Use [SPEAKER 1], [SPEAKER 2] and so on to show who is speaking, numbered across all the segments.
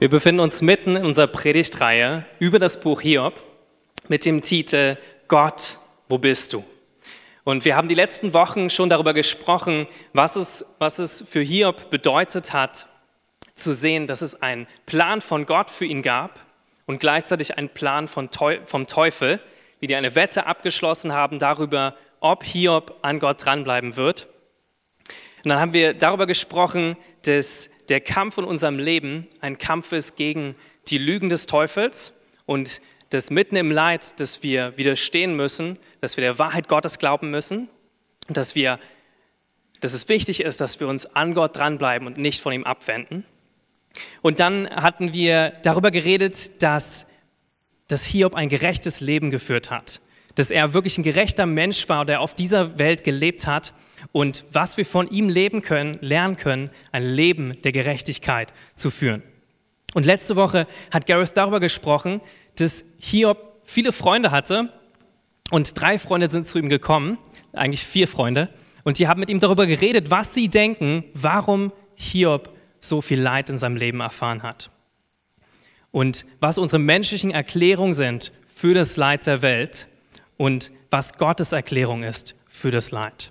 [SPEAKER 1] Wir befinden uns mitten in unserer Predigtreihe über das Buch Hiob mit dem Titel Gott, wo bist du? Und wir haben die letzten Wochen schon darüber gesprochen, was es, was es für Hiob bedeutet hat, zu sehen, dass es einen Plan von Gott für ihn gab und gleichzeitig einen Plan vom Teufel, wie die eine Wette abgeschlossen haben darüber, ob Hiob an Gott dranbleiben wird. Und dann haben wir darüber gesprochen, dass der Kampf in unserem Leben ein Kampf ist gegen die Lügen des Teufels und dass mitten im Leid, dass wir widerstehen müssen, dass wir der Wahrheit Gottes glauben müssen und dass, wir, dass es wichtig ist, dass wir uns an Gott dranbleiben und nicht von ihm abwenden. Und dann hatten wir darüber geredet, dass, dass Hiob ein gerechtes Leben geführt hat, dass er wirklich ein gerechter Mensch war, der auf dieser Welt gelebt hat und was wir von ihm leben können, lernen können, ein Leben der Gerechtigkeit zu führen. Und letzte Woche hat Gareth darüber gesprochen, dass Hiob viele Freunde hatte und drei Freunde sind zu ihm gekommen, eigentlich vier Freunde, und die haben mit ihm darüber geredet, was sie denken, warum Hiob so viel Leid in seinem Leben erfahren hat. Und was unsere menschlichen Erklärungen sind für das Leid der Welt und was Gottes Erklärung ist für das Leid.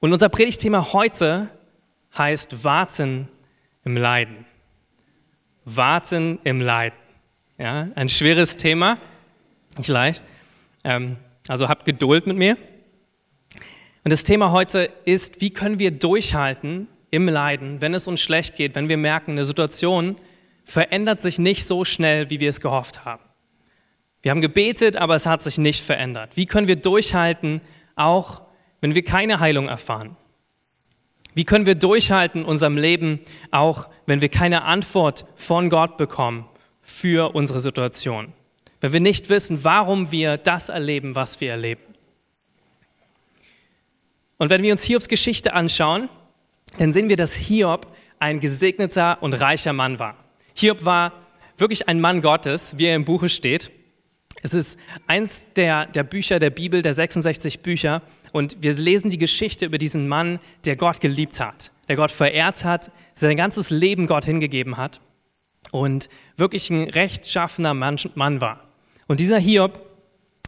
[SPEAKER 1] Und unser Predigtthema heute heißt Warten im Leiden. Warten im Leiden. Ja, ein schweres Thema, nicht leicht. Ähm, also habt Geduld mit mir. Und das Thema heute ist, wie können wir durchhalten im Leiden, wenn es uns schlecht geht, wenn wir merken, eine Situation verändert sich nicht so schnell, wie wir es gehofft haben. Wir haben gebetet, aber es hat sich nicht verändert. Wie können wir durchhalten, auch wenn wir keine Heilung erfahren? Wie können wir durchhalten in unserem Leben, auch wenn wir keine Antwort von Gott bekommen für unsere Situation? Wenn wir nicht wissen, warum wir das erleben, was wir erleben. Und wenn wir uns Hiobs Geschichte anschauen, dann sehen wir, dass Hiob ein gesegneter und reicher Mann war. Hiob war wirklich ein Mann Gottes, wie er im Buche steht. Es ist eins der, der Bücher der Bibel, der 66 Bücher, und wir lesen die Geschichte über diesen Mann, der Gott geliebt hat, der Gott verehrt hat, sein ganzes Leben Gott hingegeben hat und wirklich ein rechtschaffener Mann, war. Und dieser Hiob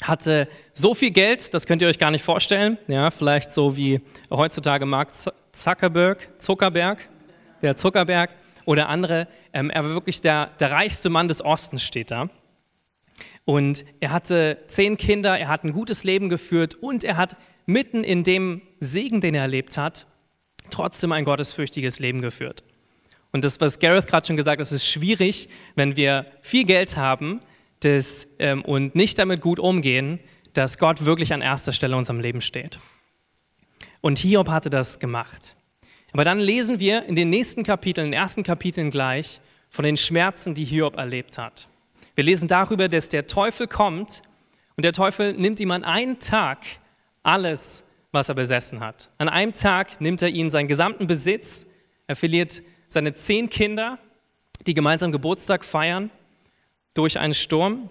[SPEAKER 1] hatte so viel Geld, das könnt ihr euch gar nicht vorstellen, ja, vielleicht so wie heutzutage Mark Zuckerberg, Zuckerberg, der Zuckerberg oder andere. Ähm, er war wirklich der, der reichste Mann des Ostens, steht da. Und er hatte zehn Kinder, er hat ein gutes Leben geführt und er hat mitten in dem Segen, den er erlebt hat, trotzdem ein gottesfürchtiges Leben geführt. Und das, was Gareth gerade schon gesagt hat, es ist schwierig, wenn wir viel Geld haben das, ähm, und nicht damit gut umgehen, dass Gott wirklich an erster Stelle in unserem Leben steht. Und Hiob hatte das gemacht. Aber dann lesen wir in den nächsten Kapiteln, in den ersten Kapiteln gleich, von den Schmerzen, die Hiob erlebt hat. Wir lesen darüber, dass der Teufel kommt und der Teufel nimmt ihm an einen Tag alles, was er besessen hat. An einem Tag nimmt er ihn seinen gesamten Besitz, er verliert seine zehn Kinder, die gemeinsam Geburtstag feiern, durch einen Sturm.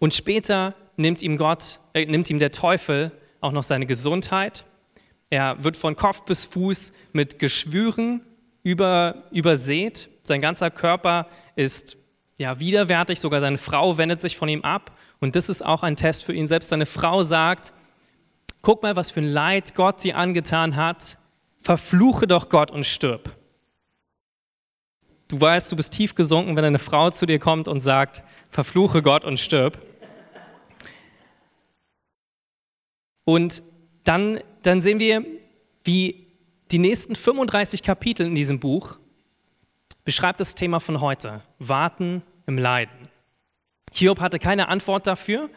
[SPEAKER 1] Und später nimmt ihm Gott, äh, nimmt ihm der Teufel auch noch seine Gesundheit. Er wird von Kopf bis Fuß mit Geschwüren über, übersät. Sein ganzer Körper ist ja, widerwärtig, sogar seine Frau wendet sich von ihm ab. Und das ist auch ein Test für ihn. Selbst seine Frau sagt, Guck mal, was für ein Leid Gott dir angetan hat. Verfluche doch Gott und stirb. Du weißt, du bist tief gesunken, wenn eine Frau zu dir kommt und sagt, verfluche Gott und stirb. Und dann, dann sehen wir, wie die nächsten 35 Kapitel in diesem Buch beschreibt das Thema von heute, Warten im Leiden. Hiob hatte keine Antwort dafür.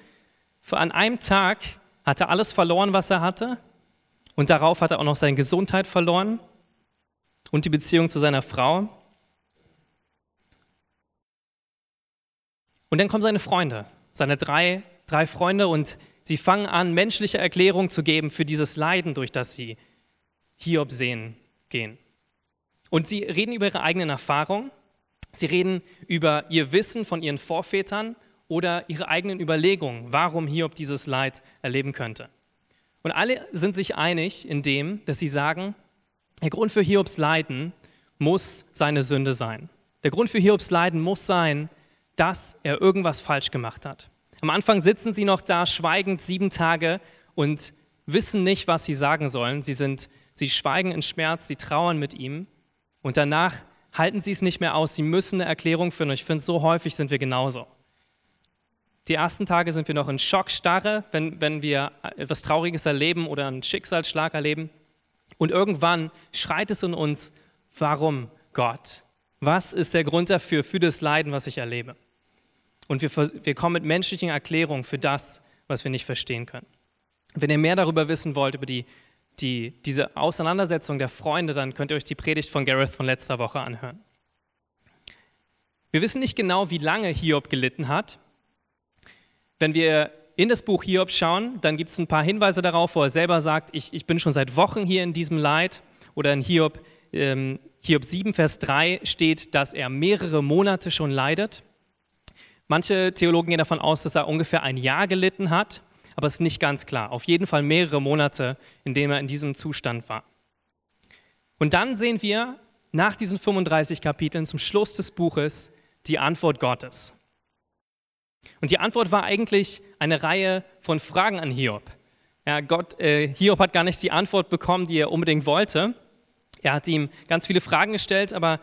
[SPEAKER 1] Für an einem Tag hat er alles verloren, was er hatte. Und darauf hat er auch noch seine Gesundheit verloren und die Beziehung zu seiner Frau. Und dann kommen seine Freunde, seine drei, drei Freunde, und sie fangen an, menschliche Erklärungen zu geben für dieses Leiden, durch das sie Hiob sehen gehen. Und sie reden über ihre eigenen Erfahrungen, sie reden über ihr Wissen von ihren Vorvätern oder ihre eigenen Überlegungen, warum Hiob dieses Leid erleben könnte. Und alle sind sich einig in dem, dass sie sagen, der Grund für Hiobs Leiden muss seine Sünde sein. Der Grund für Hiobs Leiden muss sein, dass er irgendwas falsch gemacht hat. Am Anfang sitzen sie noch da, schweigend sieben Tage und wissen nicht, was sie sagen sollen. Sie, sind, sie schweigen in Schmerz, sie trauern mit ihm. Und danach halten sie es nicht mehr aus. Sie müssen eine Erklärung finden. Ich finde, so häufig sind wir genauso. Die ersten Tage sind wir noch in Schockstarre, wenn, wenn wir etwas Trauriges erleben oder einen Schicksalsschlag erleben. Und irgendwann schreit es in uns, warum Gott? Was ist der Grund dafür, für das Leiden, was ich erlebe? Und wir, wir kommen mit menschlichen Erklärungen für das, was wir nicht verstehen können. Wenn ihr mehr darüber wissen wollt, über die, die, diese Auseinandersetzung der Freunde, dann könnt ihr euch die Predigt von Gareth von letzter Woche anhören. Wir wissen nicht genau, wie lange Hiob gelitten hat. Wenn wir in das Buch Hiob schauen, dann gibt es ein paar Hinweise darauf, wo er selber sagt, ich, ich bin schon seit Wochen hier in diesem Leid. Oder in Hiob, ähm, Hiob 7, Vers 3 steht, dass er mehrere Monate schon leidet. Manche Theologen gehen davon aus, dass er ungefähr ein Jahr gelitten hat aber es ist nicht ganz klar. Auf jeden Fall mehrere Monate, in denen er in diesem Zustand war. Und dann sehen wir nach diesen 35 Kapiteln zum Schluss des Buches die Antwort Gottes. Und die Antwort war eigentlich eine Reihe von Fragen an Hiob. Ja, Gott, äh, Hiob hat gar nicht die Antwort bekommen, die er unbedingt wollte. Er hat ihm ganz viele Fragen gestellt, aber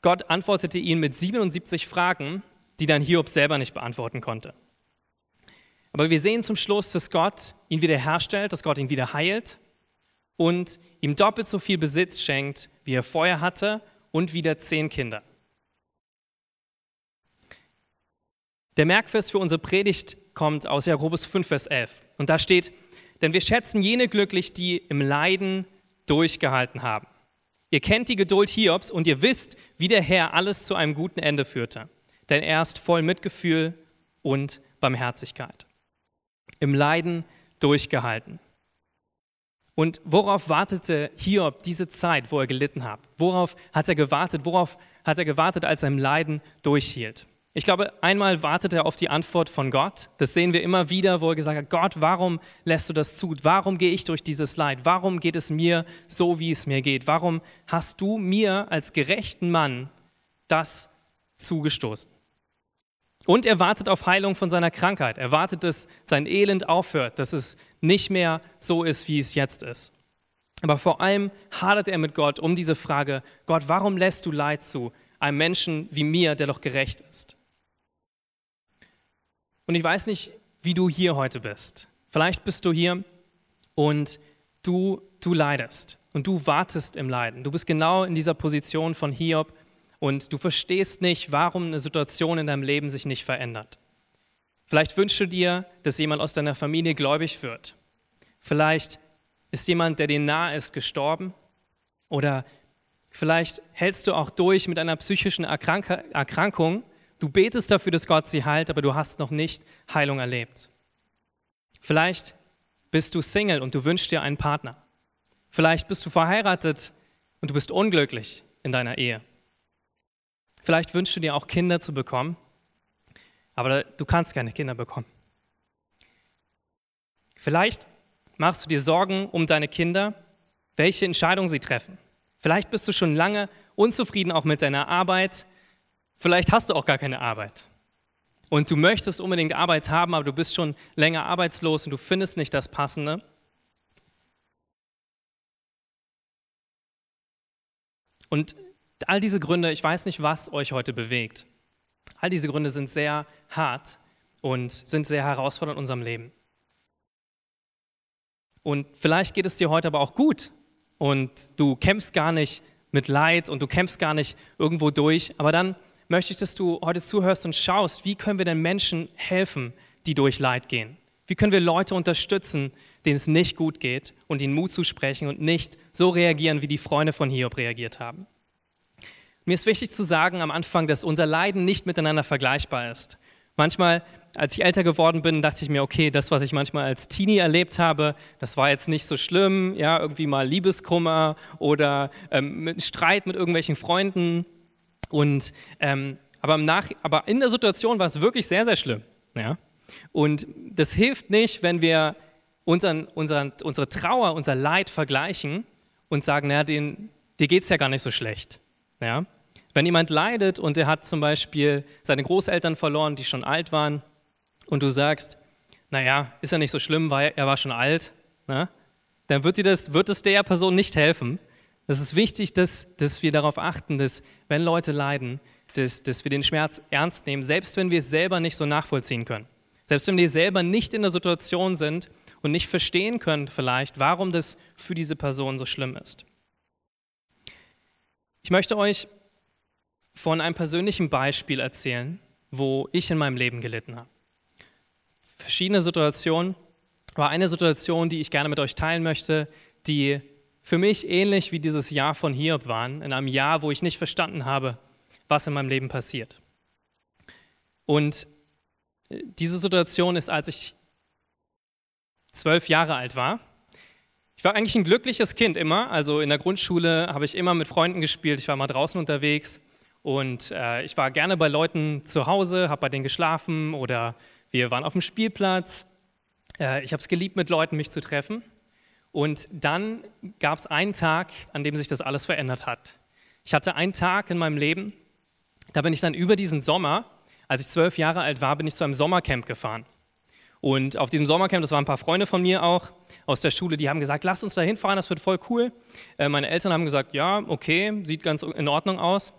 [SPEAKER 1] Gott antwortete ihn mit 77 Fragen, die dann Hiob selber nicht beantworten konnte. Aber wir sehen zum Schluss, dass Gott ihn wiederherstellt, dass Gott ihn wieder heilt und ihm doppelt so viel Besitz schenkt, wie er vorher hatte und wieder zehn Kinder. Der Merkvers für unsere Predigt kommt aus Jakobus 5, Vers 11. Und da steht, denn wir schätzen jene glücklich, die im Leiden durchgehalten haben. Ihr kennt die Geduld Hiobs und ihr wisst, wie der Herr alles zu einem guten Ende führte. Denn er ist voll Mitgefühl und Barmherzigkeit im Leiden durchgehalten. Und worauf wartete Hiob diese Zeit, wo er gelitten hat? Worauf hat er gewartet? Worauf hat er gewartet, als er im Leiden durchhielt? Ich glaube, einmal wartet er auf die Antwort von Gott. Das sehen wir immer wieder, wo er gesagt hat, Gott, warum lässt du das zu? Warum gehe ich durch dieses Leid? Warum geht es mir so, wie es mir geht? Warum hast du mir als gerechten Mann das zugestoßen? Und er wartet auf Heilung von seiner Krankheit. Er wartet, dass sein Elend aufhört, dass es nicht mehr so ist, wie es jetzt ist. Aber vor allem hadert er mit Gott um diese Frage, Gott, warum lässt du Leid zu einem Menschen wie mir, der doch gerecht ist? Und ich weiß nicht, wie du hier heute bist. Vielleicht bist du hier und du, du leidest und du wartest im Leiden. Du bist genau in dieser Position von Hiob, und du verstehst nicht, warum eine Situation in deinem Leben sich nicht verändert. Vielleicht wünschst du dir, dass jemand aus deiner Familie gläubig wird. Vielleicht ist jemand, der dir nahe ist, gestorben. Oder vielleicht hältst du auch durch mit einer psychischen Erkrank Erkrankung. Du betest dafür, dass Gott sie heilt, aber du hast noch nicht Heilung erlebt. Vielleicht bist du Single und du wünschst dir einen Partner. Vielleicht bist du verheiratet und du bist unglücklich in deiner Ehe. Vielleicht wünschst du dir auch Kinder zu bekommen, aber du kannst keine Kinder bekommen. Vielleicht machst du dir Sorgen um deine Kinder, welche Entscheidungen sie treffen. Vielleicht bist du schon lange unzufrieden auch mit deiner Arbeit. Vielleicht hast du auch gar keine Arbeit. Und du möchtest unbedingt Arbeit haben, aber du bist schon länger arbeitslos und du findest nicht das Passende. Und All diese Gründe, ich weiß nicht, was euch heute bewegt. All diese Gründe sind sehr hart und sind sehr herausfordernd in unserem Leben. Und vielleicht geht es dir heute aber auch gut und du kämpfst gar nicht mit Leid und du kämpfst gar nicht irgendwo durch. Aber dann möchte ich, dass du heute zuhörst und schaust, wie können wir den Menschen helfen, die durch Leid gehen? Wie können wir Leute unterstützen, denen es nicht gut geht und ihnen Mut zu sprechen und nicht so reagieren, wie die Freunde von Hiob reagiert haben? Mir ist wichtig zu sagen am Anfang, dass unser Leiden nicht miteinander vergleichbar ist. Manchmal, als ich älter geworden bin, dachte ich mir, okay, das, was ich manchmal als Teenie erlebt habe, das war jetzt nicht so schlimm, ja, irgendwie mal Liebeskummer oder ähm, Streit mit irgendwelchen Freunden. Und, ähm, aber, Nach aber in der Situation war es wirklich sehr, sehr schlimm. Ja? Und das hilft nicht, wenn wir unseren, unseren, unsere Trauer, unser Leid vergleichen und sagen, naja, den, dir geht es ja gar nicht so schlecht. Ja? Wenn jemand leidet und er hat zum Beispiel seine Großeltern verloren, die schon alt waren, und du sagst, naja, ist ja nicht so schlimm, weil er war schon alt, ne? dann wird, dir das, wird es der Person nicht helfen. Es ist wichtig, dass, dass wir darauf achten, dass wenn Leute leiden, dass, dass wir den Schmerz ernst nehmen, selbst wenn wir es selber nicht so nachvollziehen können. Selbst wenn wir selber nicht in der Situation sind und nicht verstehen können vielleicht, warum das für diese Person so schlimm ist. Ich möchte euch von einem persönlichen Beispiel erzählen, wo ich in meinem Leben gelitten habe. Verschiedene Situationen, aber eine Situation, die ich gerne mit euch teilen möchte, die für mich ähnlich wie dieses Jahr von Hiob waren, in einem Jahr, wo ich nicht verstanden habe, was in meinem Leben passiert. Und äh, diese Situation ist, als ich zwölf Jahre alt war. Ich war eigentlich ein glückliches Kind immer. Also in der Grundschule habe ich immer mit Freunden gespielt. Ich war mal draußen unterwegs und äh, ich war gerne bei Leuten zu Hause, habe bei denen geschlafen oder wir waren auf dem Spielplatz. Äh, ich habe es geliebt, mit Leuten mich zu treffen. Und dann gab es einen Tag, an dem sich das alles verändert hat. Ich hatte einen Tag in meinem Leben, da bin ich dann über diesen Sommer, als ich zwölf Jahre alt war, bin ich zu einem Sommercamp gefahren. Und auf diesem Sommercamp, das waren ein paar Freunde von mir auch aus der Schule, die haben gesagt, lass uns da hinfahren, das wird voll cool. Äh, meine Eltern haben gesagt, ja, okay, sieht ganz in Ordnung aus.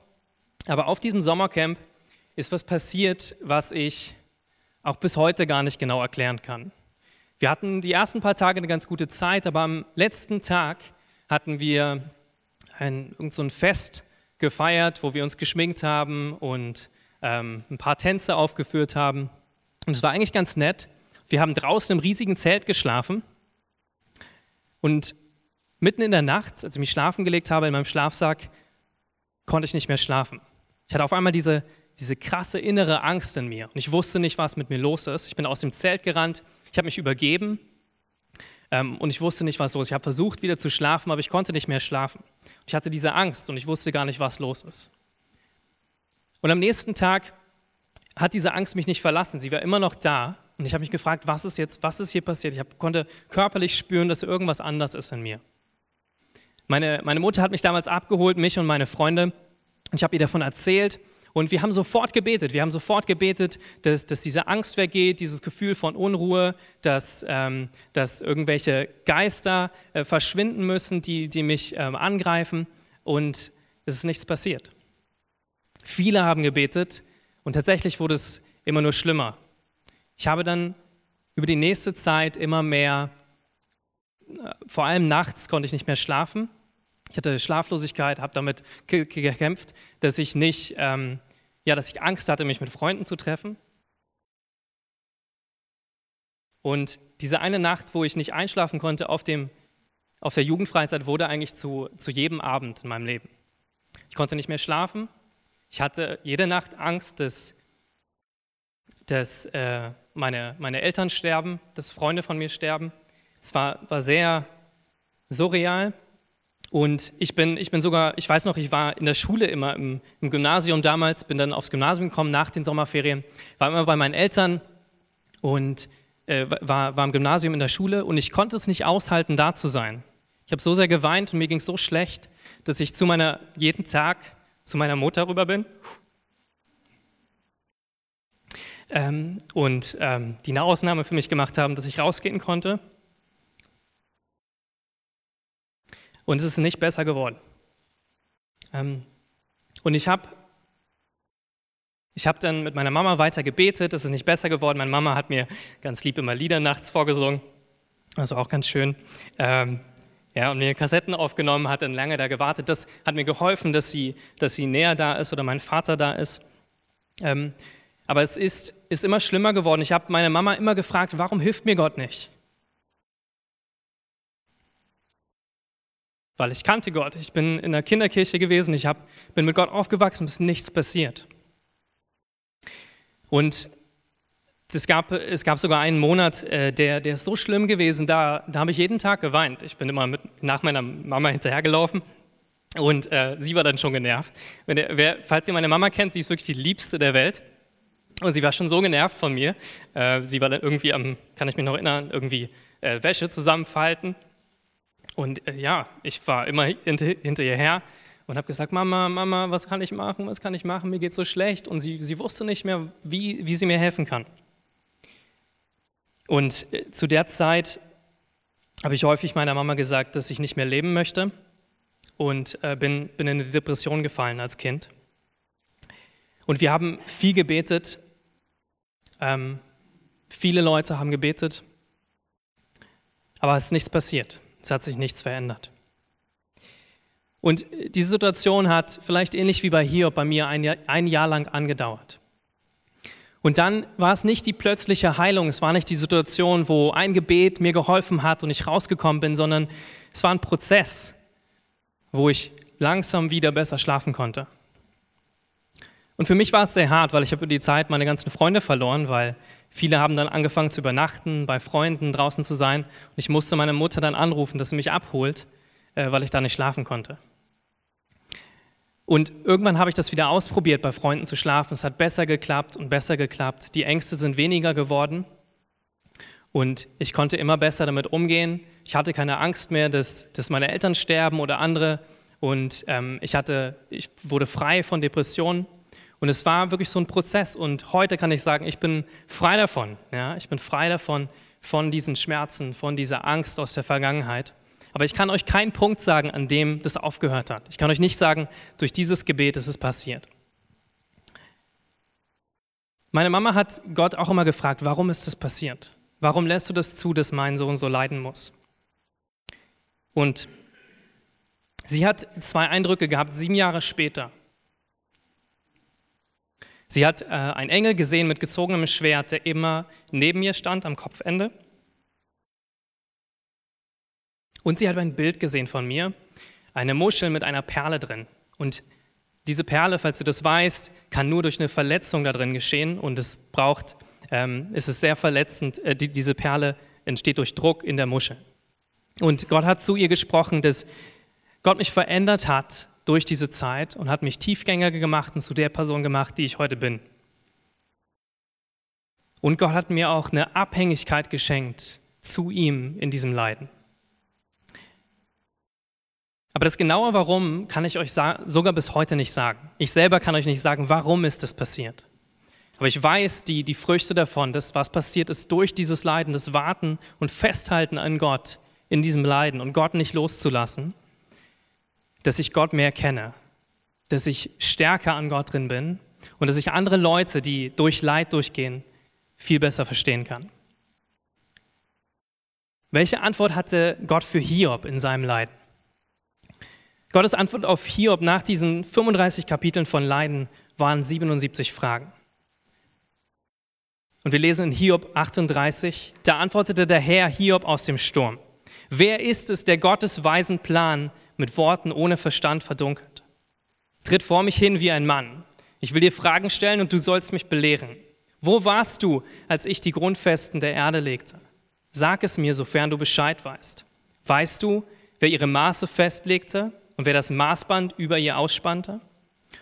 [SPEAKER 1] Aber auf diesem Sommercamp ist was passiert, was ich auch bis heute gar nicht genau erklären kann. Wir hatten die ersten paar Tage eine ganz gute Zeit, aber am letzten Tag hatten wir ein, so ein Fest gefeiert, wo wir uns geschminkt haben und ähm, ein paar Tänze aufgeführt haben. Und es war eigentlich ganz nett. Wir haben draußen im riesigen Zelt geschlafen und mitten in der Nacht, als ich mich schlafen gelegt habe in meinem Schlafsack, konnte ich nicht mehr schlafen. Ich hatte auf einmal diese, diese krasse innere Angst in mir und ich wusste nicht, was mit mir los ist. Ich bin aus dem Zelt gerannt, ich habe mich übergeben ähm, und ich wusste nicht, was los ist. Ich habe versucht, wieder zu schlafen, aber ich konnte nicht mehr schlafen. Ich hatte diese Angst und ich wusste gar nicht, was los ist. Und am nächsten Tag hat diese Angst mich nicht verlassen. Sie war immer noch da und ich habe mich gefragt, was ist jetzt, was ist hier passiert? Ich hab, konnte körperlich spüren, dass irgendwas anders ist in mir. Meine, meine Mutter hat mich damals abgeholt, mich und meine Freunde. Und ich habe ihr davon erzählt. Und wir haben sofort gebetet. Wir haben sofort gebetet, dass, dass diese Angst weggeht, dieses Gefühl von Unruhe, dass, ähm, dass irgendwelche Geister äh, verschwinden müssen, die, die mich ähm, angreifen. Und es ist nichts passiert. Viele haben gebetet und tatsächlich wurde es immer nur schlimmer. Ich habe dann über die nächste Zeit immer mehr, äh, vor allem nachts konnte ich nicht mehr schlafen. Ich hatte Schlaflosigkeit, habe damit gekämpft, dass ich nicht, ähm, ja, dass ich Angst hatte, mich mit Freunden zu treffen. Und diese eine Nacht, wo ich nicht einschlafen konnte auf, dem, auf der Jugendfreizeit, wurde eigentlich zu, zu jedem Abend in meinem Leben. Ich konnte nicht mehr schlafen. Ich hatte jede Nacht Angst, dass, dass äh, meine, meine Eltern sterben, dass Freunde von mir sterben. Es war, war sehr surreal. Und ich bin, ich bin sogar, ich weiß noch, ich war in der Schule immer im, im, Gymnasium damals, bin dann aufs Gymnasium gekommen nach den Sommerferien, war immer bei meinen Eltern und äh, war, war im Gymnasium in der Schule und ich konnte es nicht aushalten, da zu sein. Ich habe so sehr geweint und mir ging es so schlecht, dass ich zu meiner, jeden Tag zu meiner Mutter rüber bin ähm, und ähm, die eine Ausnahme für mich gemacht haben, dass ich rausgehen konnte. Und es ist nicht besser geworden. Ähm, und ich habe ich hab dann mit meiner Mama weiter gebetet, es ist nicht besser geworden. Meine Mama hat mir ganz lieb immer Lieder nachts vorgesungen, also auch ganz schön. Ähm, ja, und mir Kassetten aufgenommen, hat dann lange da gewartet. Das hat mir geholfen, dass sie, dass sie näher da ist oder mein Vater da ist. Ähm, aber es ist, ist immer schlimmer geworden. Ich habe meine Mama immer gefragt, warum hilft mir Gott nicht? Weil ich kannte Gott. Ich bin in der Kinderkirche gewesen, ich hab, bin mit Gott aufgewachsen, es ist nichts passiert. Und es gab, es gab sogar einen Monat, äh, der, der ist so schlimm gewesen, da, da habe ich jeden Tag geweint. Ich bin immer mit, nach meiner Mama hinterhergelaufen und äh, sie war dann schon genervt. Der, wer, falls ihr meine Mama kennt, sie ist wirklich die Liebste der Welt. Und sie war schon so genervt von mir. Äh, sie war dann irgendwie am, kann ich mich noch erinnern, irgendwie äh, Wäsche zusammenfalten. Und äh, ja, ich war immer hinter, hinter ihr her und habe gesagt, Mama, Mama, was kann ich machen, was kann ich machen, mir geht so schlecht. Und sie, sie wusste nicht mehr, wie, wie sie mir helfen kann. Und zu der Zeit habe ich häufig meiner Mama gesagt, dass ich nicht mehr leben möchte und bin, bin in eine Depression gefallen als Kind. Und wir haben viel gebetet. Ähm, viele Leute haben gebetet. Aber es ist nichts passiert. Es hat sich nichts verändert. Und diese Situation hat vielleicht ähnlich wie bei Hiob bei mir ein Jahr, ein Jahr lang angedauert. Und dann war es nicht die plötzliche Heilung, es war nicht die Situation, wo ein Gebet mir geholfen hat und ich rausgekommen bin, sondern es war ein Prozess, wo ich langsam wieder besser schlafen konnte. Und für mich war es sehr hart, weil ich habe über die Zeit meine ganzen Freunde verloren, weil viele haben dann angefangen zu übernachten, bei Freunden draußen zu sein. Und ich musste meine Mutter dann anrufen, dass sie mich abholt, äh, weil ich da nicht schlafen konnte. Und irgendwann habe ich das wieder ausprobiert, bei Freunden zu schlafen. Es hat besser geklappt und besser geklappt. Die Ängste sind weniger geworden. Und ich konnte immer besser damit umgehen. Ich hatte keine Angst mehr, dass, dass meine Eltern sterben oder andere. Und ähm, ich, hatte, ich wurde frei von Depressionen. Und es war wirklich so ein Prozess. Und heute kann ich sagen, ich bin frei davon. Ja? Ich bin frei davon, von diesen Schmerzen, von dieser Angst aus der Vergangenheit. Aber ich kann euch keinen Punkt sagen, an dem das aufgehört hat. Ich kann euch nicht sagen, durch dieses Gebet ist es passiert. Meine Mama hat Gott auch immer gefragt, warum ist das passiert? Warum lässt du das zu, dass mein Sohn so leiden muss? Und sie hat zwei Eindrücke gehabt, sieben Jahre später. Sie hat äh, einen Engel gesehen mit gezogenem Schwert, der immer neben mir stand am Kopfende. Und sie hat ein Bild gesehen von mir, eine Muschel mit einer Perle drin. Und diese Perle, falls du das weißt, kann nur durch eine Verletzung da drin geschehen und es braucht, ähm, es ist sehr verletzend, äh, die, diese Perle entsteht durch Druck in der Muschel. Und Gott hat zu ihr gesprochen, dass Gott mich verändert hat durch diese Zeit und hat mich tiefgängiger gemacht und zu der Person gemacht, die ich heute bin. Und Gott hat mir auch eine Abhängigkeit geschenkt zu ihm in diesem Leiden. Aber das genaue Warum kann ich euch sogar bis heute nicht sagen. Ich selber kann euch nicht sagen, warum ist das passiert. Aber ich weiß, die, die Früchte davon, das, was passiert ist durch dieses Leiden, das Warten und Festhalten an Gott in diesem Leiden und Gott nicht loszulassen, dass ich Gott mehr kenne, dass ich stärker an Gott drin bin und dass ich andere Leute, die durch Leid durchgehen, viel besser verstehen kann. Welche Antwort hatte Gott für Hiob in seinem Leiden? Gottes Antwort auf Hiob nach diesen 35 Kapiteln von Leiden waren 77 Fragen. Und wir lesen in Hiob 38, da antwortete der Herr Hiob aus dem Sturm. Wer ist es, der Gottes weisen Plan mit Worten ohne Verstand verdunkelt? Tritt vor mich hin wie ein Mann. Ich will dir Fragen stellen und du sollst mich belehren. Wo warst du, als ich die Grundfesten der Erde legte? Sag es mir, sofern du Bescheid weißt. Weißt du, wer ihre Maße festlegte und wer das Maßband über ihr ausspannte?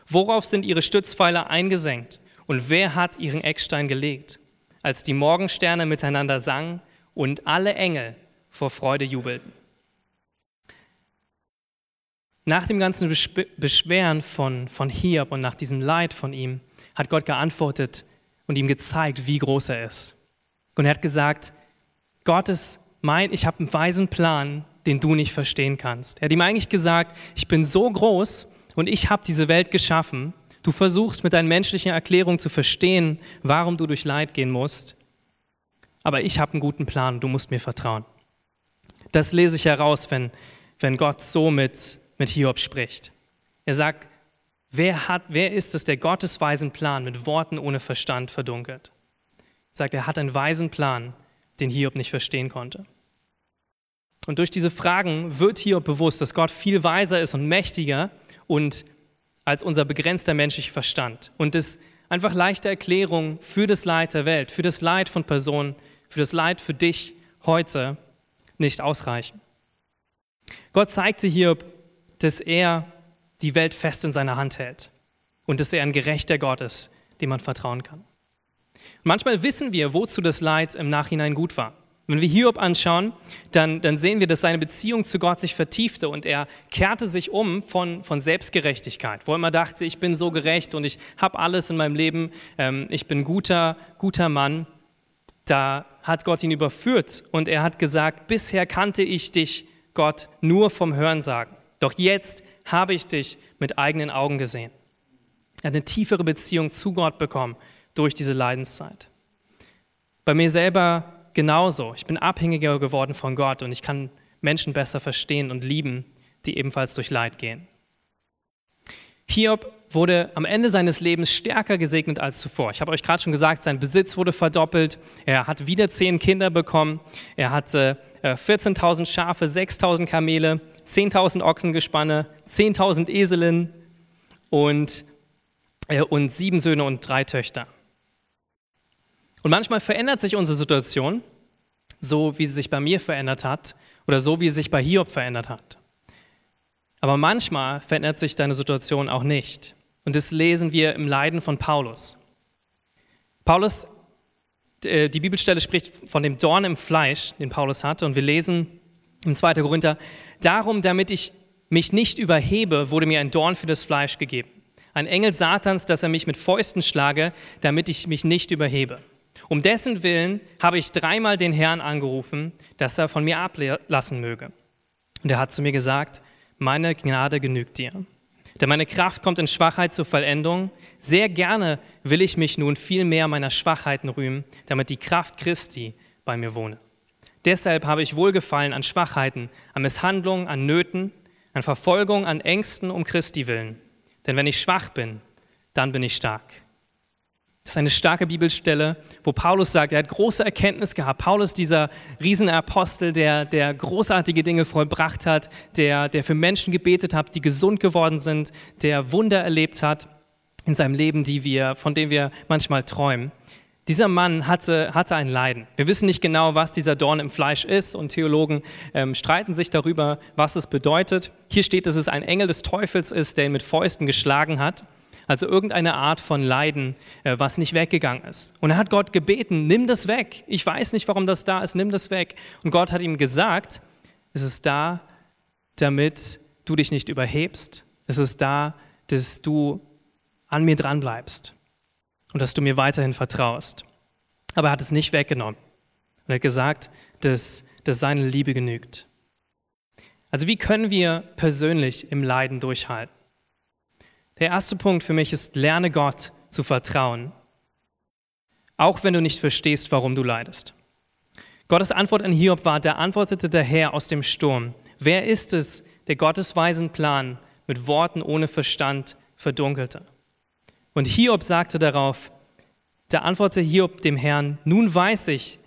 [SPEAKER 1] Worauf sind ihre Stützpfeiler eingesenkt und wer hat ihren Eckstein gelegt, als die Morgensterne miteinander sangen und alle Engel vor Freude jubelten? Nach dem ganzen Beschweren von, von Hiob und nach diesem Leid von ihm hat Gott geantwortet und ihm gezeigt, wie groß er ist. Und er hat gesagt, Gott ist mein, ich habe einen weisen Plan den du nicht verstehen kannst. Er hat ihm eigentlich gesagt, ich bin so groß und ich habe diese Welt geschaffen. Du versuchst mit deinen menschlichen Erklärungen zu verstehen, warum du durch Leid gehen musst. Aber ich habe einen guten Plan, du musst mir vertrauen. Das lese ich heraus, wenn, wenn Gott so mit, mit Hiob spricht. Er sagt, wer, hat, wer ist es, der Gottes weisen Plan mit Worten ohne Verstand verdunkelt? Er sagt, er hat einen weisen Plan, den Hiob nicht verstehen konnte. Und durch diese Fragen wird Hiob bewusst, dass Gott viel weiser ist und mächtiger und als unser begrenzter menschlicher Verstand. Und das einfach leichte Erklärung für das Leid der Welt, für das Leid von Personen, für das Leid für dich heute nicht ausreichen. Gott zeigte Hiob, dass er die Welt fest in seiner Hand hält und dass er ein gerechter Gott ist, dem man vertrauen kann. Und manchmal wissen wir, wozu das Leid im Nachhinein gut war. Wenn wir Hiob anschauen, dann, dann sehen wir, dass seine Beziehung zu Gott sich vertiefte und er kehrte sich um von, von Selbstgerechtigkeit, wo er immer dachte, ich bin so gerecht und ich habe alles in meinem Leben, ähm, ich bin guter, guter Mann. Da hat Gott ihn überführt und er hat gesagt, bisher kannte ich dich, Gott, nur vom Hörensagen. Doch jetzt habe ich dich mit eigenen Augen gesehen. Er hat eine tiefere Beziehung zu Gott bekommen durch diese Leidenszeit. Bei mir selber genauso. Ich bin abhängiger geworden von Gott und ich kann Menschen besser verstehen und lieben, die ebenfalls durch Leid gehen. Hiob wurde am Ende seines Lebens stärker gesegnet als zuvor. Ich habe euch gerade schon gesagt, sein Besitz wurde verdoppelt. Er hat wieder zehn Kinder bekommen. Er hatte 14.000 äh, Schafe, 6.000 Kamele, 10.000 Ochsengespanne, 10.000 Eselinnen und, äh, und sieben Söhne und drei Töchter. Und manchmal verändert sich unsere Situation, so wie sie sich bei mir verändert hat oder so wie sie sich bei Hiob verändert hat. Aber manchmal verändert sich deine Situation auch nicht. Und das lesen wir im Leiden von Paulus. Paulus, äh, die Bibelstelle spricht von dem Dorn im Fleisch, den Paulus hatte. Und wir lesen im 2. Korinther, darum, damit ich mich nicht überhebe, wurde mir ein Dorn für das Fleisch gegeben. Ein Engel Satans, dass er mich mit Fäusten schlage, damit ich mich nicht überhebe. Um dessen Willen habe ich dreimal den Herrn angerufen, dass er von mir ablassen möge. Und er hat zu mir gesagt, meine Gnade genügt dir. Denn meine Kraft kommt in Schwachheit zur Vollendung. Sehr gerne will ich mich nun viel mehr meiner Schwachheiten rühmen, damit die Kraft Christi bei mir wohne. Deshalb habe ich Wohlgefallen an Schwachheiten, an Misshandlungen, an Nöten, an Verfolgung, an Ängsten um Christi willen. Denn wenn ich schwach bin, dann bin ich stark. Das ist eine starke Bibelstelle, wo Paulus sagt, er hat große Erkenntnis gehabt. Paulus, dieser Riesenapostel, der, der großartige Dinge vollbracht hat, der, der für Menschen gebetet hat, die gesund geworden sind, der Wunder erlebt hat in seinem Leben, die wir, von denen wir manchmal träumen. Dieser Mann hatte, hatte ein Leiden. Wir wissen nicht genau, was dieser Dorn im Fleisch ist und Theologen ähm, streiten sich darüber, was es bedeutet. Hier steht, dass es ein Engel des Teufels ist, der ihn mit Fäusten geschlagen hat. Also irgendeine Art von Leiden, äh, was nicht weggegangen ist. Und er hat Gott gebeten, nimm das weg. Ich weiß nicht, warum das da ist, nimm das weg. Und Gott hat ihm gesagt, es ist da, damit du dich nicht überhebst. Es ist da, dass du an mir dran bleibst und dass du mir weiterhin vertraust. Aber er hat es nicht weggenommen. Und hat gesagt, dass, dass seine Liebe genügt. Also wie können wir persönlich im Leiden durchhalten? Der erste Punkt für mich ist, lerne Gott zu vertrauen, auch wenn du nicht verstehst, warum du leidest. Gottes Antwort an Hiob war, da antwortete der Herr aus dem Sturm. Wer ist es, der Gottes weisen Plan mit Worten ohne Verstand verdunkelte? Und Hiob sagte darauf, da antwortete Hiob dem Herrn, nun weiß ich,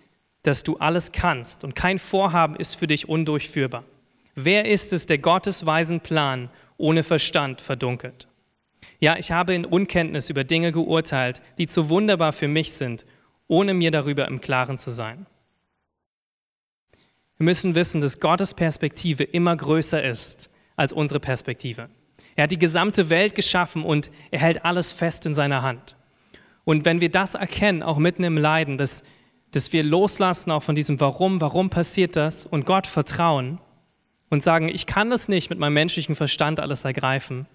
[SPEAKER 1] dass du alles kannst und kein Vorhaben ist für dich undurchführbar. Wer ist es, der Gottes weisen Plan ohne Verstand verdunkelt? Ja, ich habe in Unkenntnis über Dinge geurteilt, die zu wunderbar für mich sind, ohne mir darüber im Klaren zu sein. Wir müssen wissen, dass Gottes Perspektive immer größer ist als unsere Perspektive. Er hat die gesamte Welt geschaffen und er hält alles fest in seiner Hand. Und wenn wir das erkennen, auch mitten im Leiden, dass, dass wir loslassen auch von diesem Warum, warum passiert das und Gott vertrauen und sagen, ich kann das nicht mit meinem menschlichen Verstand alles ergreifen,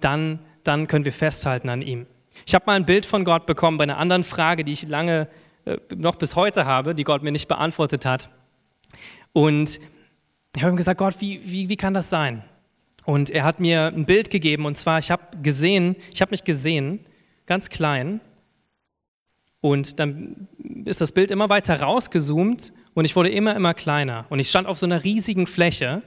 [SPEAKER 1] dann dann können wir festhalten an ihm. Ich habe mal ein Bild von Gott bekommen bei einer anderen Frage, die ich lange äh, noch bis heute habe, die Gott mir nicht beantwortet hat. Und ich habe ihm gesagt, Gott, wie, wie, wie kann das sein? Und er hat mir ein Bild gegeben und zwar, ich habe gesehen, ich habe mich gesehen, ganz klein. Und dann ist das Bild immer weiter rausgezoomt und ich wurde immer, immer kleiner. Und ich stand auf so einer riesigen Fläche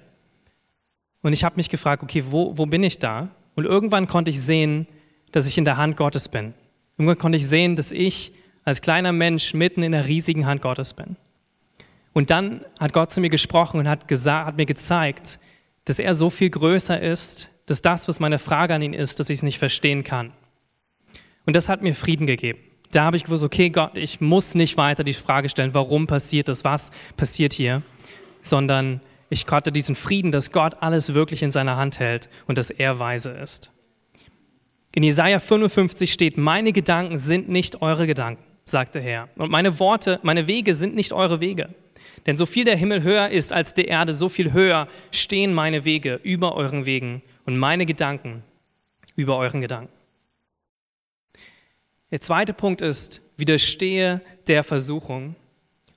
[SPEAKER 1] und ich habe mich gefragt, okay, wo, wo bin ich da? Und irgendwann konnte ich sehen, dass ich in der Hand Gottes bin. Irgendwann konnte ich sehen, dass ich als kleiner Mensch mitten in der riesigen Hand Gottes bin. Und dann hat Gott zu mir gesprochen und hat, gesagt, hat mir gezeigt, dass er so viel größer ist, dass das, was meine Frage an ihn ist, dass ich es nicht verstehen kann. Und das hat mir Frieden gegeben. Da habe ich gewusst, okay, Gott, ich muss nicht weiter die Frage stellen, warum passiert das, was passiert hier, sondern ich hatte diesen Frieden, dass Gott alles wirklich in seiner Hand hält und dass er weise ist. In Jesaja 55 steht: Meine Gedanken sind nicht eure Gedanken, sagt der Herr. Und meine Worte, meine Wege sind nicht eure Wege. Denn so viel der Himmel höher ist als die Erde, so viel höher stehen meine Wege über euren Wegen und meine Gedanken über euren Gedanken. Der zweite Punkt ist, widerstehe der Versuchung.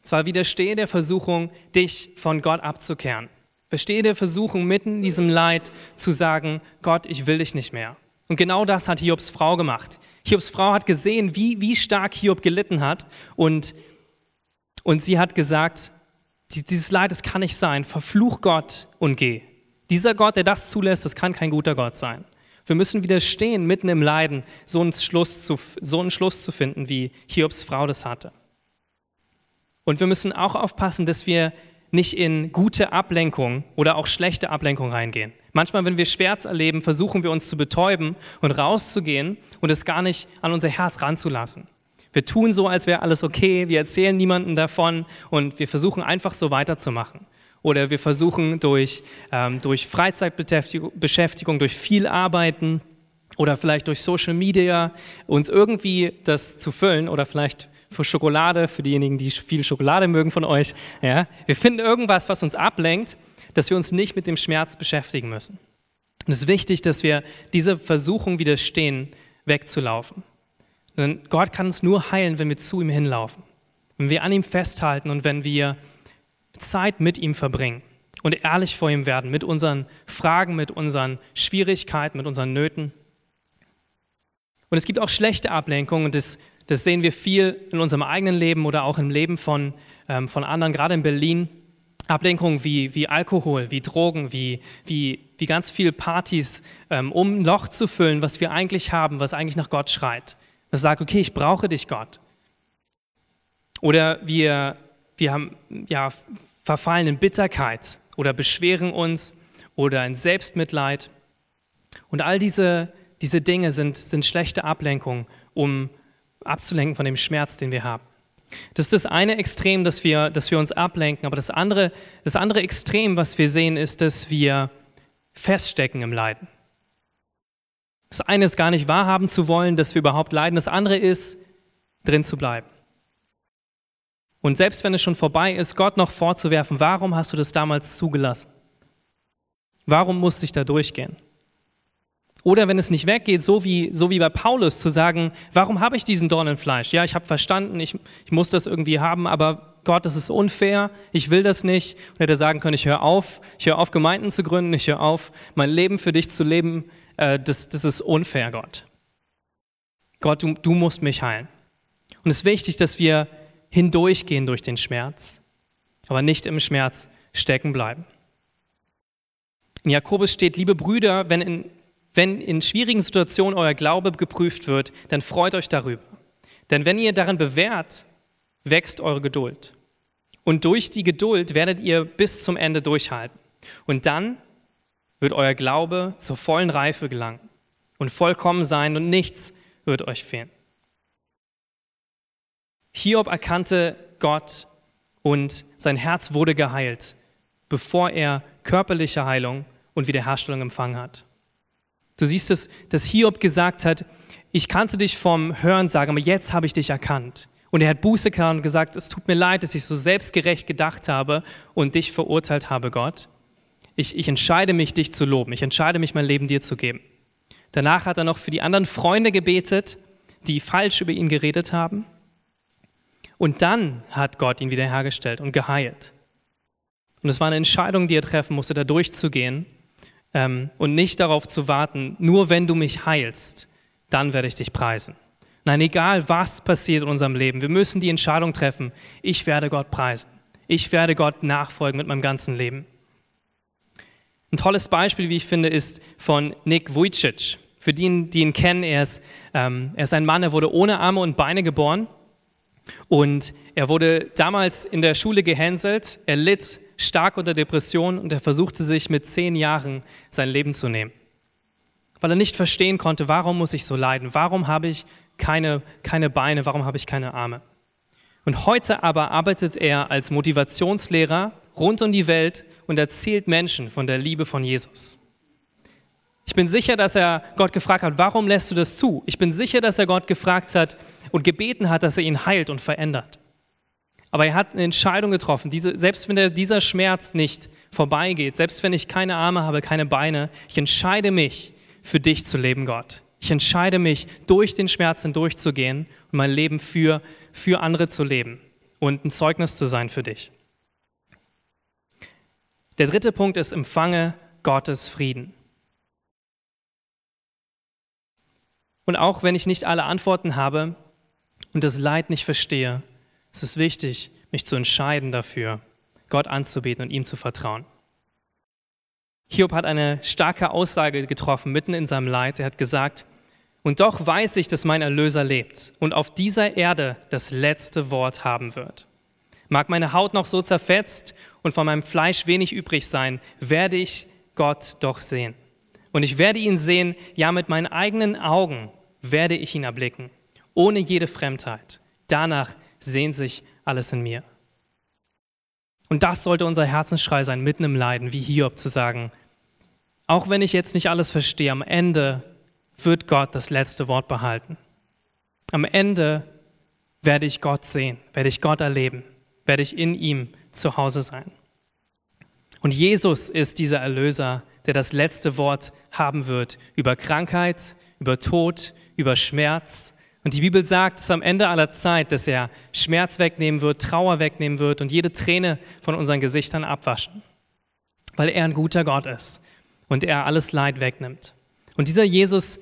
[SPEAKER 1] Zwar widerstehe der Versuchung, dich von Gott abzukehren. Verstehe der Versuchung, mitten in diesem Leid zu sagen, Gott, ich will dich nicht mehr. Und genau das hat Hiobs Frau gemacht. Hiobs Frau hat gesehen, wie, wie stark Hiob gelitten hat und, und sie hat gesagt, dieses Leid, das kann nicht sein, verfluch Gott und geh. Dieser Gott, der das zulässt, das kann kein guter Gott sein. Wir müssen widerstehen, mitten im Leiden so einen Schluss zu, so einen Schluss zu finden, wie Hiobs Frau das hatte. Und wir müssen auch aufpassen, dass wir nicht in gute Ablenkung oder auch schlechte Ablenkung reingehen. Manchmal, wenn wir Schmerz erleben, versuchen wir uns zu betäuben und rauszugehen und es gar nicht an unser Herz ranzulassen. Wir tun so, als wäre alles okay, wir erzählen niemandem davon und wir versuchen einfach so weiterzumachen. Oder wir versuchen durch, ähm, durch Freizeitbeschäftigung, durch viel Arbeiten oder vielleicht durch Social Media uns irgendwie das zu füllen oder vielleicht für Schokolade, für diejenigen, die viel Schokolade mögen von euch. Ja? Wir finden irgendwas, was uns ablenkt, dass wir uns nicht mit dem Schmerz beschäftigen müssen. Und es ist wichtig, dass wir dieser Versuchung widerstehen, wegzulaufen. Denn Gott kann uns nur heilen, wenn wir zu ihm hinlaufen, wenn wir an ihm festhalten und wenn wir Zeit mit ihm verbringen und ehrlich vor ihm werden mit unseren Fragen, mit unseren Schwierigkeiten, mit unseren Nöten. Und es gibt auch schlechte Ablenkungen und das, das sehen wir viel in unserem eigenen Leben oder auch im Leben von, ähm, von anderen, gerade in Berlin. Ablenkungen wie, wie Alkohol, wie Drogen, wie, wie, wie ganz viel Partys, ähm, um ein Loch zu füllen, was wir eigentlich haben, was eigentlich nach Gott schreit. Das sagt, okay, ich brauche dich, Gott. Oder wir, wir haben ja, verfallen in Bitterkeit oder beschweren uns oder in Selbstmitleid. Und all diese, diese Dinge sind, sind schlechte Ablenkungen, um abzulenken von dem Schmerz, den wir haben. Das ist das eine Extrem, dass wir, dass wir uns ablenken, aber das andere, das andere Extrem, was wir sehen, ist, dass wir feststecken im Leiden. Das eine ist gar nicht wahrhaben zu wollen, dass wir überhaupt leiden, das andere ist, drin zu bleiben. Und selbst wenn es schon vorbei ist, Gott noch vorzuwerfen, warum hast du das damals zugelassen? Warum musste ich da durchgehen? Oder wenn es nicht weggeht, so wie, so wie bei Paulus, zu sagen, warum habe ich diesen Dorn im Fleisch? Ja, ich habe verstanden, ich, ich muss das irgendwie haben, aber Gott, das ist unfair, ich will das nicht. Und hätte sagen können, ich höre auf, ich höre auf, Gemeinden zu gründen, ich höre auf, mein Leben für dich zu leben, äh, das, das ist unfair, Gott. Gott, du, du musst mich heilen. Und es ist wichtig, dass wir hindurchgehen durch den Schmerz, aber nicht im Schmerz stecken bleiben. In Jakobus steht, liebe Brüder, wenn in, wenn in schwierigen Situationen euer Glaube geprüft wird, dann freut euch darüber. Denn wenn ihr darin bewährt, wächst eure Geduld. Und durch die Geduld werdet ihr bis zum Ende durchhalten. Und dann wird euer Glaube zur vollen Reife gelangen und vollkommen sein und nichts wird euch fehlen. Hiob erkannte Gott und sein Herz wurde geheilt, bevor er körperliche Heilung und Wiederherstellung empfangen hat. Du siehst es, dass Hiob gesagt hat, ich kannte dich vom Hören sagen, aber jetzt habe ich dich erkannt. Und er hat Buße getan und gesagt, es tut mir leid, dass ich so selbstgerecht gedacht habe und dich verurteilt habe, Gott. Ich, ich entscheide mich, dich zu loben. Ich entscheide mich, mein Leben dir zu geben. Danach hat er noch für die anderen Freunde gebetet, die falsch über ihn geredet haben. Und dann hat Gott ihn wiederhergestellt und geheilt. Und es war eine Entscheidung, die er treffen musste, da durchzugehen ähm, und nicht darauf zu warten, nur wenn du mich heilst, dann werde ich dich preisen. Nein, egal was passiert in unserem Leben, wir müssen die Entscheidung treffen, ich werde Gott preisen. Ich werde Gott nachfolgen mit meinem ganzen Leben. Ein tolles Beispiel, wie ich finde, ist von Nick Vujicic. Für die, die ihn kennen, er ist, ähm, er ist ein Mann, er wurde ohne Arme und Beine geboren und er wurde damals in der Schule gehänselt, er litt stark unter Depressionen und er versuchte sich mit zehn Jahren sein Leben zu nehmen. Weil er nicht verstehen konnte, warum muss ich so leiden? Warum habe ich keine, keine Beine? Warum habe ich keine Arme? Und heute aber arbeitet er als Motivationslehrer rund um die Welt und erzählt Menschen von der Liebe von Jesus. Ich bin sicher, dass er Gott gefragt hat, warum lässt du das zu? Ich bin sicher, dass er Gott gefragt hat, und gebeten hat, dass er ihn heilt und verändert. Aber er hat eine Entscheidung getroffen. Diese, selbst wenn der, dieser Schmerz nicht vorbeigeht, selbst wenn ich keine Arme habe, keine Beine, ich entscheide mich, für dich zu leben, Gott. Ich entscheide mich, durch den Schmerz hindurchzugehen und mein Leben für, für andere zu leben und ein Zeugnis zu sein für dich. Der dritte Punkt ist, empfange Gottes Frieden. Und auch wenn ich nicht alle Antworten habe und das Leid nicht verstehe, ist es wichtig, mich zu entscheiden dafür, Gott anzubeten und ihm zu vertrauen. Hiob hat eine starke Aussage getroffen mitten in seinem Leid. Er hat gesagt, und doch weiß ich, dass mein Erlöser lebt und auf dieser Erde das letzte Wort haben wird. Mag meine Haut noch so zerfetzt und von meinem Fleisch wenig übrig sein, werde ich Gott doch sehen. Und ich werde ihn sehen, ja mit meinen eigenen Augen werde ich ihn erblicken, ohne jede Fremdheit. Danach sehnt sich alles in mir. Und das sollte unser Herzensschrei sein, mitten im Leiden, wie Hiob zu sagen, auch wenn ich jetzt nicht alles verstehe, am Ende wird Gott das letzte Wort behalten. Am Ende werde ich Gott sehen, werde ich Gott erleben, werde ich in ihm zu Hause sein. Und Jesus ist dieser Erlöser, der das letzte Wort haben wird über Krankheit, über Tod, über Schmerz. Und die Bibel sagt es am Ende aller Zeit, dass er Schmerz wegnehmen wird, Trauer wegnehmen wird und jede Träne von unseren Gesichtern abwaschen. Weil er ein guter Gott ist und er alles Leid wegnimmt. Und dieser Jesus,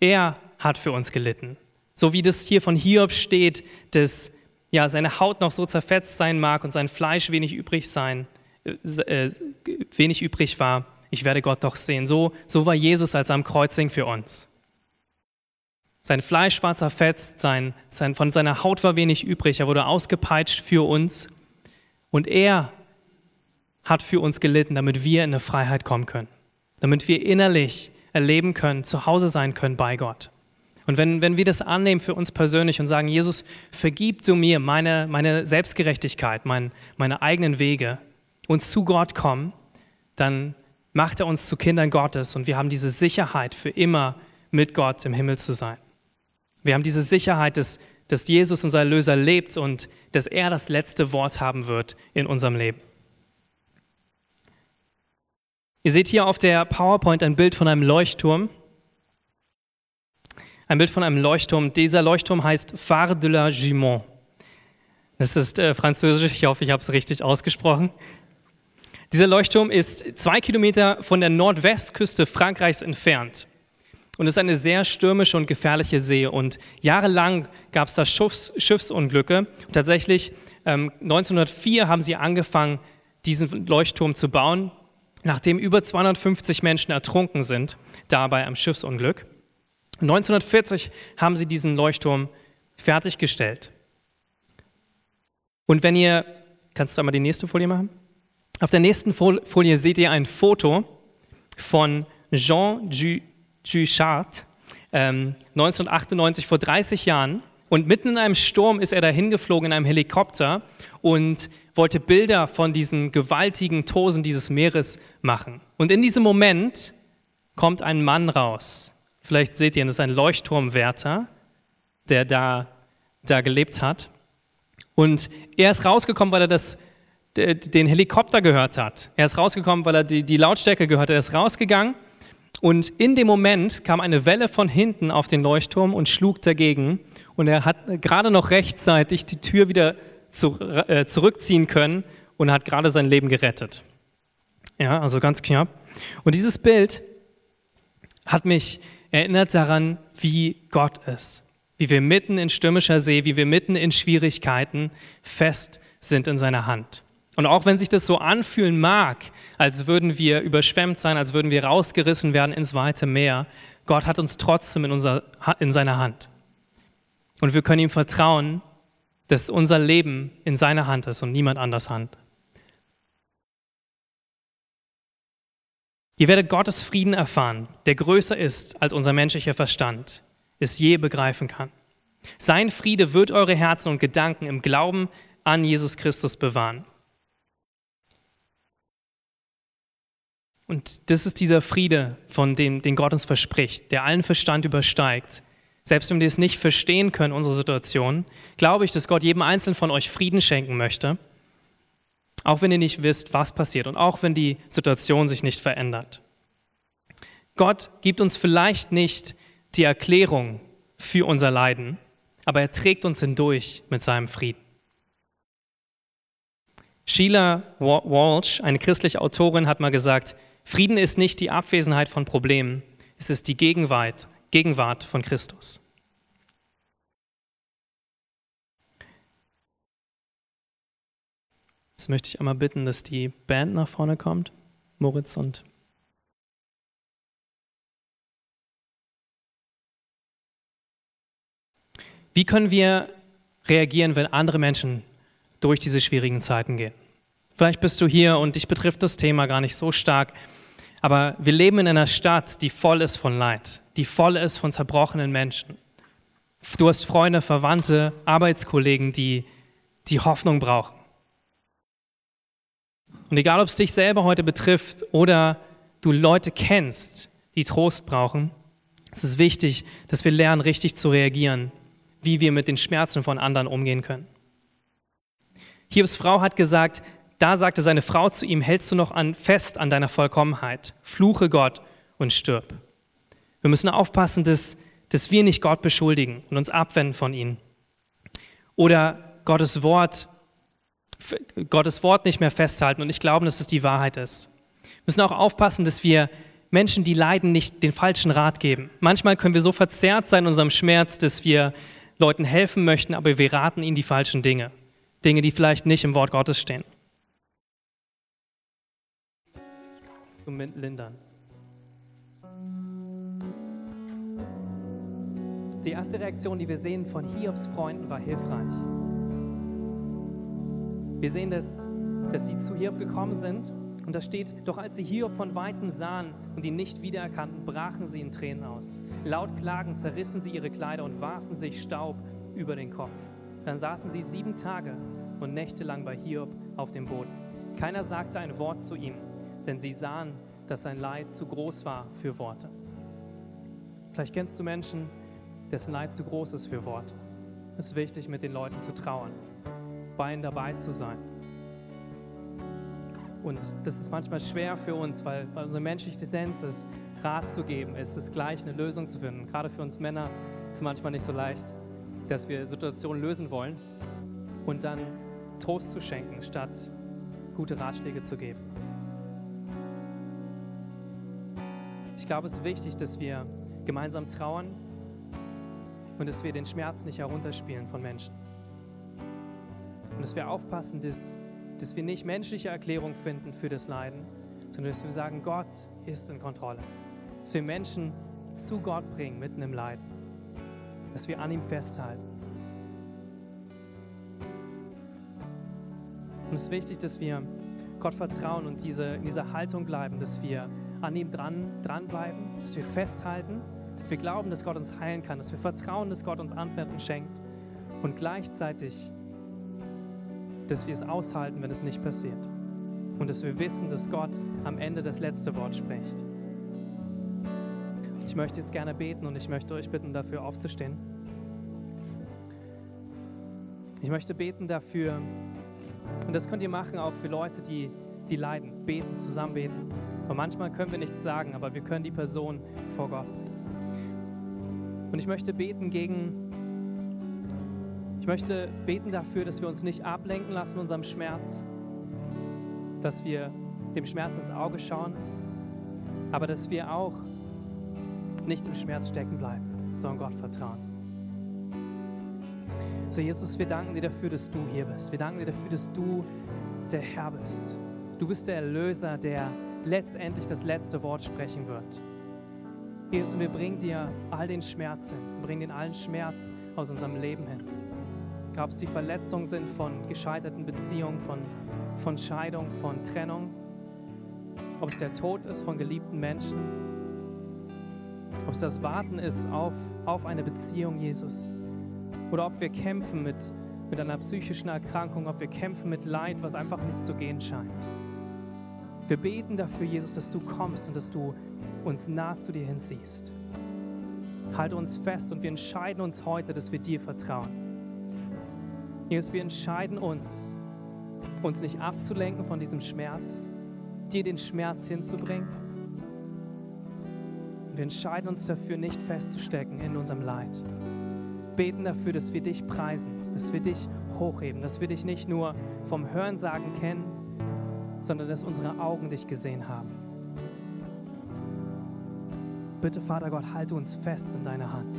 [SPEAKER 1] er hat für uns gelitten. So wie das hier von Hiob steht, dass ja, seine Haut noch so zerfetzt sein mag und sein Fleisch wenig übrig sein, äh, äh wenig übrig war, ich werde Gott doch sehen. So, so war Jesus als am Kreuzing für uns. Sein Fleisch war zerfetzt, sein, sein, von seiner Haut war wenig übrig, er wurde ausgepeitscht für uns. Und er hat für uns gelitten, damit wir in eine Freiheit kommen können, damit wir innerlich erleben können, zu Hause sein können bei Gott. Und wenn, wenn wir das annehmen für uns persönlich und sagen, Jesus, vergib du mir meine, meine Selbstgerechtigkeit, mein, meine eigenen Wege und zu Gott kommen, dann macht er uns zu Kindern Gottes und wir haben diese Sicherheit, für immer mit Gott im Himmel zu sein. Wir haben diese Sicherheit, dass, dass Jesus, unser Erlöser, lebt und dass er das letzte Wort haben wird in unserem Leben. Ihr seht hier auf der PowerPoint ein Bild von einem Leuchtturm. Ein Bild von einem Leuchtturm. Dieser Leuchtturm heißt Phare de la Jument. Das ist äh, französisch, ich hoffe, ich habe es richtig ausgesprochen. Dieser Leuchtturm ist zwei Kilometer von der Nordwestküste Frankreichs entfernt. Und ist eine sehr stürmische und gefährliche See. Und jahrelang gab es da Schiffs, Schiffsunglücke. Und tatsächlich ähm, 1904 haben sie angefangen, diesen Leuchtturm zu bauen, nachdem über 250 Menschen ertrunken sind, dabei am Schiffsunglück. 1940 haben sie diesen Leuchtturm fertiggestellt. Und wenn ihr, kannst du einmal die nächste Folie machen? Auf der nächsten Folie seht ihr ein Foto von Jean Duchart, ähm, 1998, vor 30 Jahren. Und mitten in einem Sturm ist er dahin geflogen in einem Helikopter und wollte Bilder von diesen gewaltigen Tosen dieses Meeres machen. Und in diesem Moment kommt ein Mann raus. Vielleicht seht ihr, das ist ein Leuchtturmwärter, der da, da gelebt hat. Und er ist rausgekommen, weil er das den Helikopter gehört hat. Er ist rausgekommen, weil er die, die Lautstärke gehört hat. Er ist rausgegangen und in dem Moment kam eine Welle von hinten auf den Leuchtturm und schlug dagegen. Und er hat gerade noch rechtzeitig die Tür wieder zu, äh, zurückziehen können und hat gerade sein Leben gerettet. Ja, also ganz knapp. Und dieses Bild hat mich erinnert daran, wie Gott ist. Wie wir mitten in stürmischer See, wie wir mitten in Schwierigkeiten fest sind in seiner Hand. Und auch wenn sich das so anfühlen mag, als würden wir überschwemmt sein, als würden wir rausgerissen werden ins weite Meer, Gott hat uns trotzdem in, unser, in seiner Hand. Und wir können ihm vertrauen, dass unser Leben in seiner Hand ist und niemand anders Hand. Ihr werdet Gottes Frieden erfahren, der größer ist, als unser menschlicher Verstand es je begreifen kann. Sein Friede wird eure Herzen und Gedanken im Glauben an Jesus Christus bewahren. Und das ist dieser Friede, von dem den Gott uns verspricht, der allen Verstand übersteigt. Selbst wenn wir es nicht verstehen können, unsere Situation, glaube ich, dass Gott jedem Einzelnen von euch Frieden schenken möchte, auch wenn ihr nicht wisst, was passiert und auch wenn die Situation sich nicht verändert. Gott gibt uns vielleicht nicht die Erklärung für unser Leiden, aber er trägt uns hindurch mit seinem Frieden. Sheila Walsh, eine christliche Autorin, hat mal gesagt, Frieden ist nicht die Abwesenheit von Problemen, es ist die Gegenwart, Gegenwart von Christus. Jetzt möchte ich einmal bitten, dass die Band nach vorne kommt, Moritz und Wie können wir reagieren, wenn andere Menschen durch diese schwierigen Zeiten gehen? Vielleicht bist du hier und dich betrifft das Thema gar nicht so stark, aber wir leben in einer Stadt, die voll ist von Leid, die voll ist von zerbrochenen Menschen. Du hast Freunde, Verwandte, Arbeitskollegen, die die Hoffnung brauchen. Und egal, ob es dich selber heute betrifft oder du Leute kennst, die Trost brauchen, es ist wichtig, dass wir lernen, richtig zu reagieren wie wir mit den Schmerzen von anderen umgehen können. Hiobs Frau hat gesagt, da sagte seine Frau zu ihm, hältst du noch an, fest an deiner Vollkommenheit, fluche Gott und stirb. Wir müssen aufpassen, dass, dass wir nicht Gott beschuldigen und uns abwenden von ihm. Oder Gottes Wort, Gottes Wort nicht mehr festhalten und ich glaube, dass es die Wahrheit ist. Wir müssen auch aufpassen, dass wir Menschen, die leiden, nicht den falschen Rat geben. Manchmal können wir so verzerrt sein in unserem Schmerz, dass wir Leuten helfen möchten, aber wir raten ihnen die falschen Dinge. Dinge, die vielleicht nicht im Wort Gottes stehen. Um lindern. Die erste Reaktion, die wir sehen von Hiobs Freunden, war hilfreich. Wir sehen, dass, dass sie zu Hiob gekommen sind und da steht, doch als sie Hiob von weitem sahen und ihn nicht wiedererkannten, brachen sie in Tränen aus. Laut klagend zerrissen sie ihre Kleider und warfen sich Staub über den Kopf. Dann saßen sie sieben Tage und Nächte lang bei Hiob auf dem Boden. Keiner sagte ein Wort zu ihm, denn sie sahen, dass sein Leid zu groß war für Worte. Vielleicht kennst du Menschen, dessen Leid zu groß ist für Worte. Es ist wichtig, mit den Leuten zu trauern, bei ihnen dabei zu sein und das ist manchmal schwer für uns, weil, weil unsere menschliche Tendenz ist, Rat zu geben, ist es gleich eine Lösung zu finden. Gerade für uns Männer ist es manchmal nicht so leicht, dass wir Situationen lösen wollen und dann Trost zu schenken, statt gute Ratschläge zu geben. Ich glaube, es ist wichtig, dass wir gemeinsam trauern und dass wir den Schmerz nicht herunterspielen von Menschen. Und dass wir aufpassen, dass dass wir nicht menschliche Erklärung finden für das Leiden, sondern dass wir sagen, Gott ist in Kontrolle. Dass wir Menschen zu Gott bringen mitten im Leiden. Dass wir an ihm festhalten. Und es ist wichtig, dass wir Gott vertrauen und diese, in dieser Haltung bleiben, dass wir an ihm dran, dranbleiben, dass wir festhalten, dass wir glauben, dass Gott uns heilen kann, dass wir vertrauen, dass Gott uns Antworten schenkt und gleichzeitig dass wir es aushalten, wenn es nicht passiert. Und dass wir wissen, dass Gott am Ende das letzte Wort spricht. Ich möchte jetzt gerne beten und ich möchte euch bitten, dafür aufzustehen. Ich möchte beten dafür, und das könnt ihr machen auch für Leute, die, die leiden, beten, zusammen beten. Und manchmal können wir nichts sagen, aber wir können die Person vor Gott. Und ich möchte beten gegen möchte beten dafür, dass wir uns nicht ablenken lassen in unserem Schmerz, dass wir dem Schmerz ins Auge schauen, aber dass wir auch nicht im Schmerz stecken bleiben, sondern Gott vertrauen. So, Jesus, wir danken dir dafür, dass du hier bist. Wir danken dir dafür, dass du der Herr bist. Du bist der Erlöser, der letztendlich das letzte Wort sprechen wird. Jesus, wir bringen dir all den Schmerz hin, bringen den allen Schmerz aus unserem Leben hin ob es die Verletzungen sind von gescheiterten Beziehungen, von, von Scheidung, von Trennung, ob es der Tod ist von geliebten Menschen, ob es das Warten ist auf, auf eine Beziehung, Jesus, oder ob wir kämpfen mit, mit einer psychischen Erkrankung, ob wir kämpfen mit Leid, was einfach nicht zu gehen scheint. Wir beten dafür, Jesus, dass du kommst und dass du uns nah zu dir hinziehst. Halte uns fest und wir entscheiden uns heute, dass wir dir vertrauen. Jesus, wir entscheiden uns, uns nicht abzulenken von diesem Schmerz, dir den Schmerz hinzubringen. Wir entscheiden uns dafür, nicht festzustecken in unserem Leid. Beten dafür, dass wir dich preisen, dass wir dich hochheben, dass wir dich nicht nur vom Hörensagen kennen, sondern dass unsere Augen dich gesehen haben. Bitte, Vater Gott, halte uns fest in deiner Hand.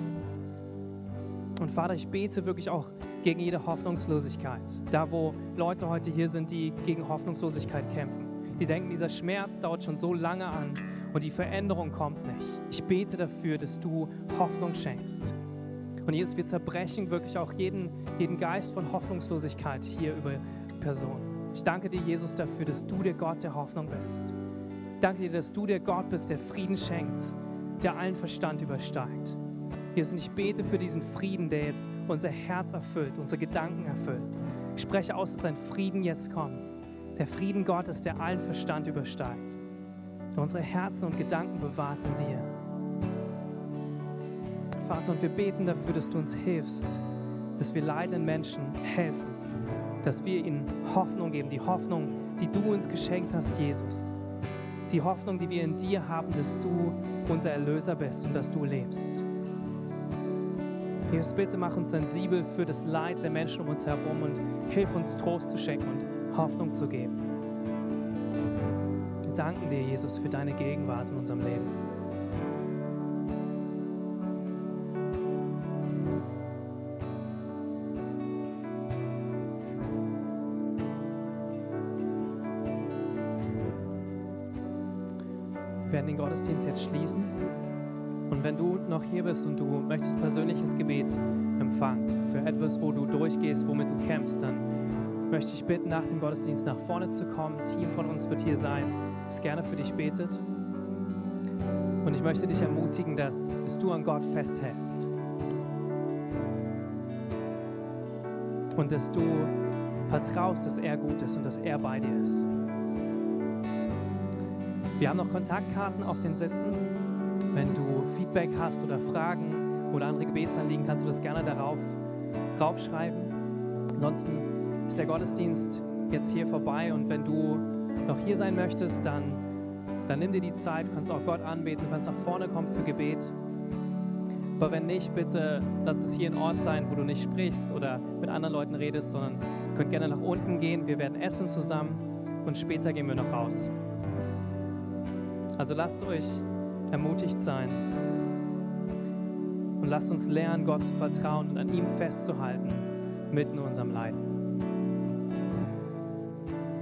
[SPEAKER 1] Und Vater, ich bete wirklich auch gegen jede Hoffnungslosigkeit. Da, wo Leute heute hier sind, die gegen Hoffnungslosigkeit kämpfen. Die denken, dieser Schmerz dauert schon so lange an und die Veränderung kommt nicht. Ich bete dafür, dass du Hoffnung schenkst. Und Jesus, wir zerbrechen wirklich auch jeden, jeden Geist von Hoffnungslosigkeit hier über Personen. Ich danke dir, Jesus, dafür, dass du der Gott der Hoffnung bist. Danke dir, dass du der Gott bist, der Frieden schenkt, der allen Verstand übersteigt. Jesus, und ich bete für diesen Frieden, der jetzt unser Herz erfüllt, unsere Gedanken erfüllt. Ich spreche aus, dass dein Frieden jetzt kommt. Der Frieden Gottes, der allen Verstand übersteigt. Der unsere Herzen und Gedanken bewahrt in dir. Vater, und wir beten dafür, dass du uns hilfst, dass wir leidenden Menschen helfen, dass wir ihnen Hoffnung geben, die Hoffnung, die du uns geschenkt hast, Jesus. Die Hoffnung, die wir in dir haben, dass du unser Erlöser bist und dass du lebst. Jesus, bitte mach uns sensibel für das Leid der Menschen um uns herum und hilf uns Trost zu schenken und Hoffnung zu geben. Wir danken dir, Jesus, für deine Gegenwart in unserem Leben. Wir werden den Gottesdienst jetzt schließen. Und wenn du noch hier bist und du möchtest persönliches Gebet empfangen für etwas, wo du durchgehst, womit du kämpfst, dann möchte ich bitten, nach dem Gottesdienst nach vorne zu kommen. Ein Team von uns wird hier sein, das gerne für dich betet. Und ich möchte dich ermutigen, dass, dass du an Gott festhältst. Und dass du vertraust, dass er gut ist und dass er bei dir ist. Wir haben noch Kontaktkarten auf den Sitzen. Wenn du Feedback hast oder Fragen oder andere Gebetsanliegen, kannst du das gerne darauf draufschreiben. Ansonsten ist der Gottesdienst jetzt hier vorbei und wenn du noch hier sein möchtest, dann, dann nimm dir die Zeit, du kannst auch Gott anbeten, du kannst nach vorne kommen für Gebet. Aber wenn nicht, bitte lass es hier ein Ort sein, wo du nicht sprichst oder mit anderen Leuten redest, sondern könnt gerne nach unten gehen, wir werden essen zusammen und später gehen wir noch raus. Also lasst euch ermutigt sein. Und lasst uns lernen, Gott zu vertrauen und an ihm festzuhalten, mitten in unserem Leiden.